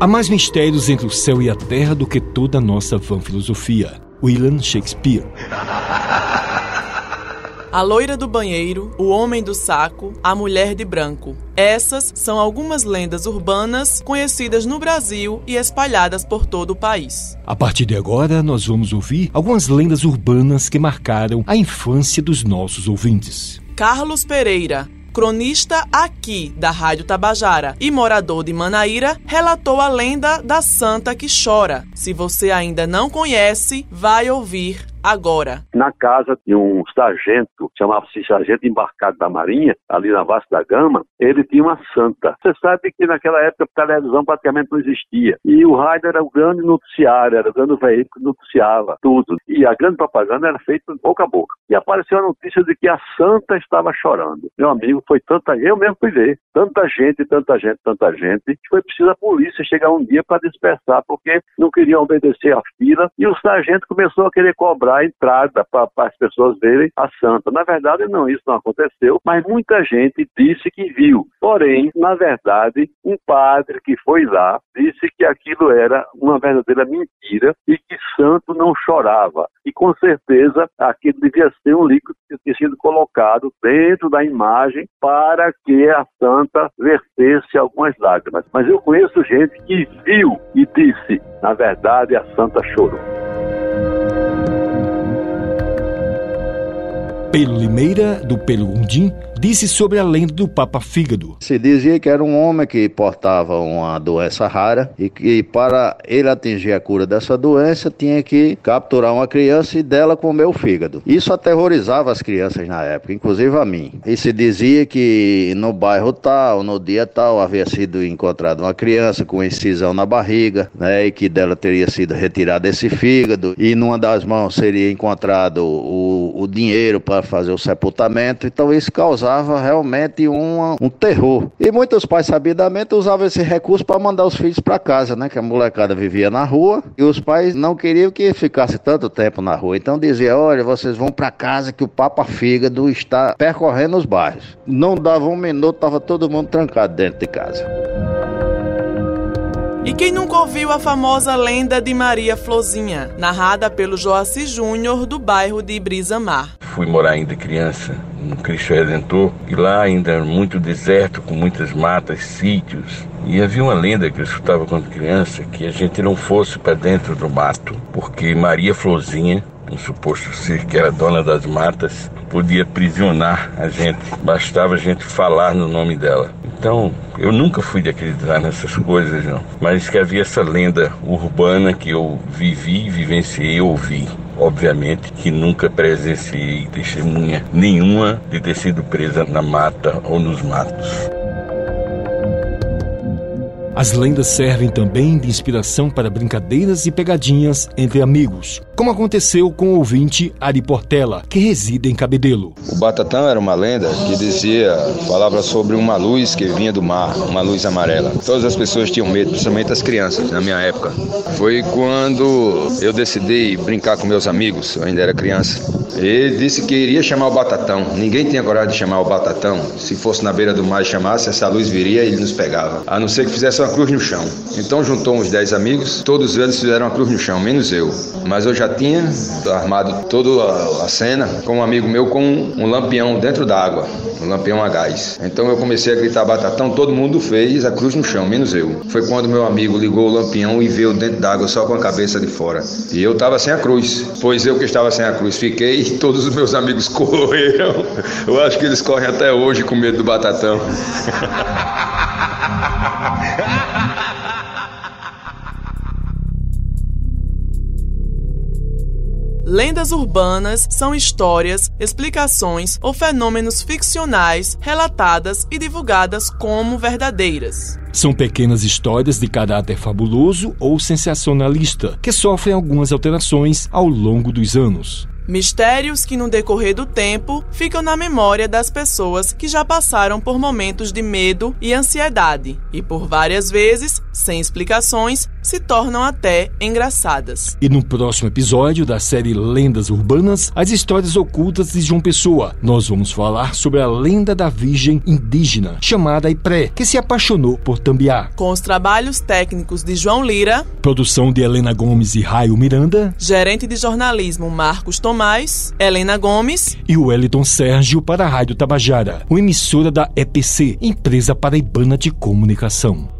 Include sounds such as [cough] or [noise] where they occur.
Há mais mistérios entre o céu e a terra do que toda a nossa vã filosofia. William Shakespeare. [laughs] A loira do banheiro, o homem do saco, a mulher de branco. Essas são algumas lendas urbanas conhecidas no Brasil e espalhadas por todo o país. A partir de agora, nós vamos ouvir algumas lendas urbanas que marcaram a infância dos nossos ouvintes. Carlos Pereira, cronista aqui da Rádio Tabajara e morador de Manaíra, relatou a lenda da Santa que chora. Se você ainda não conhece, vai ouvir agora. Na casa de um sargento, chamava-se Sargento Embarcado da Marinha, ali na Vasco da Gama, ele tinha uma santa. Você sabe que naquela época a televisão praticamente não existia. E o rádio era o grande noticiário, era o grande veículo que noticiava tudo. E a grande propaganda era feita boca a boca. E apareceu a notícia de que a santa estava chorando. Meu amigo, foi tanta eu mesmo fui ver. Tanta gente, tanta gente, tanta gente, que foi preciso a polícia chegar um dia para dispersar, porque não queriam obedecer à fila. E o sargento começou a querer cobrar a entrada para as pessoas verem a santa. Na verdade, não, isso não aconteceu, mas muita gente disse que viu. Porém, na verdade, um padre que foi lá disse que aquilo era uma verdadeira mentira e que santo não chorava. E com certeza aquilo devia ser um líquido que tinha sido colocado dentro da imagem para que a santa vertesse algumas lágrimas. Mas eu conheço gente que viu e disse, na verdade, a santa chorou. Pelo Limeira, do Pelo Undim, disse sobre a lenda do Papa Fígado. Se dizia que era um homem que portava uma doença rara e que para ele atingir a cura dessa doença tinha que capturar uma criança e dela comer o fígado. Isso aterrorizava as crianças na época, inclusive a mim. E se dizia que no bairro tal, no dia tal, havia sido encontrada uma criança com incisão na barriga, né, e que dela teria sido retirado esse fígado e numa das mãos seria encontrado o, o dinheiro para fazer o sepultamento. Então isso causava realmente um, um terror. E muitos pais, sabidamente, usavam esse recurso para mandar os filhos para casa, né? Que a molecada vivia na rua e os pais não queriam que ficasse tanto tempo na rua. Então dizia: olha, vocês vão para casa que o Papa Fígado está percorrendo os bairros. Não dava um minuto, estava todo mundo trancado dentro de casa. E quem nunca ouviu a famosa lenda de Maria Flozinha, narrada pelo Joaci Júnior do bairro de Brisa Mar? Fui morar ainda criança no Cristo Redentor e lá ainda muito deserto, com muitas matas, sítios. E havia uma lenda que eu escutava quando criança que a gente não fosse para dentro do mato, porque Maria Flozinha um suposto ser que era dona das matas, podia prisionar a gente, bastava a gente falar no nome dela. Então, eu nunca fui de acreditar nessas coisas, não. Mas que havia essa lenda urbana que eu vivi, vivenciei, ouvi. Obviamente que nunca presenciei testemunha nenhuma de ter sido presa na mata ou nos matos. As lendas servem também de inspiração para brincadeiras e pegadinhas entre amigos, como aconteceu com o ouvinte Ari Portela, que reside em Cabedelo. O Batatão era uma lenda que dizia, falava sobre uma luz que vinha do mar, uma luz amarela. Todas as pessoas tinham medo, principalmente as crianças, na minha época. Foi quando eu decidi brincar com meus amigos, eu ainda era criança. Ele disse que iria chamar o Batatão. Ninguém tinha coragem de chamar o Batatão. Se fosse na beira do mar e chamasse, essa luz viria e ele nos pegava. A não ser que fizesse uma cruz no chão. Então juntou uns dez amigos, todos eles fizeram uma cruz no chão, menos eu. Mas eu já tinha armado toda a cena com um amigo meu com um lampião dentro d'água, um lampião a gás. Então eu comecei a gritar batatão, todo mundo fez a cruz no chão, menos eu. Foi quando meu amigo ligou o lampião e veio dentro d'água só com a cabeça de fora. E eu estava sem a cruz, pois eu que estava sem a cruz fiquei e todos os meus amigos [laughs] correram. Eu acho que eles correm até hoje com medo do batatão. [laughs] Lendas urbanas são histórias, explicações ou fenômenos ficcionais relatadas e divulgadas como verdadeiras. São pequenas histórias de caráter fabuloso ou sensacionalista que sofrem algumas alterações ao longo dos anos. Mistérios que, no decorrer do tempo, ficam na memória das pessoas que já passaram por momentos de medo e ansiedade e, por várias vezes, sem explicações, se tornam até engraçadas. E no próximo episódio da série Lendas Urbanas, as histórias ocultas de João Pessoa, nós vamos falar sobre a lenda da Virgem indígena, chamada Ipré, que se apaixonou por Tambiá. Com os trabalhos técnicos de João Lira, produção de Helena Gomes e Raio Miranda, gerente de jornalismo Marcos Tomás, Helena Gomes e Wellington Sérgio para a Rádio Tabajara, uma emissora da EPC, Empresa Paraibana de Comunicação.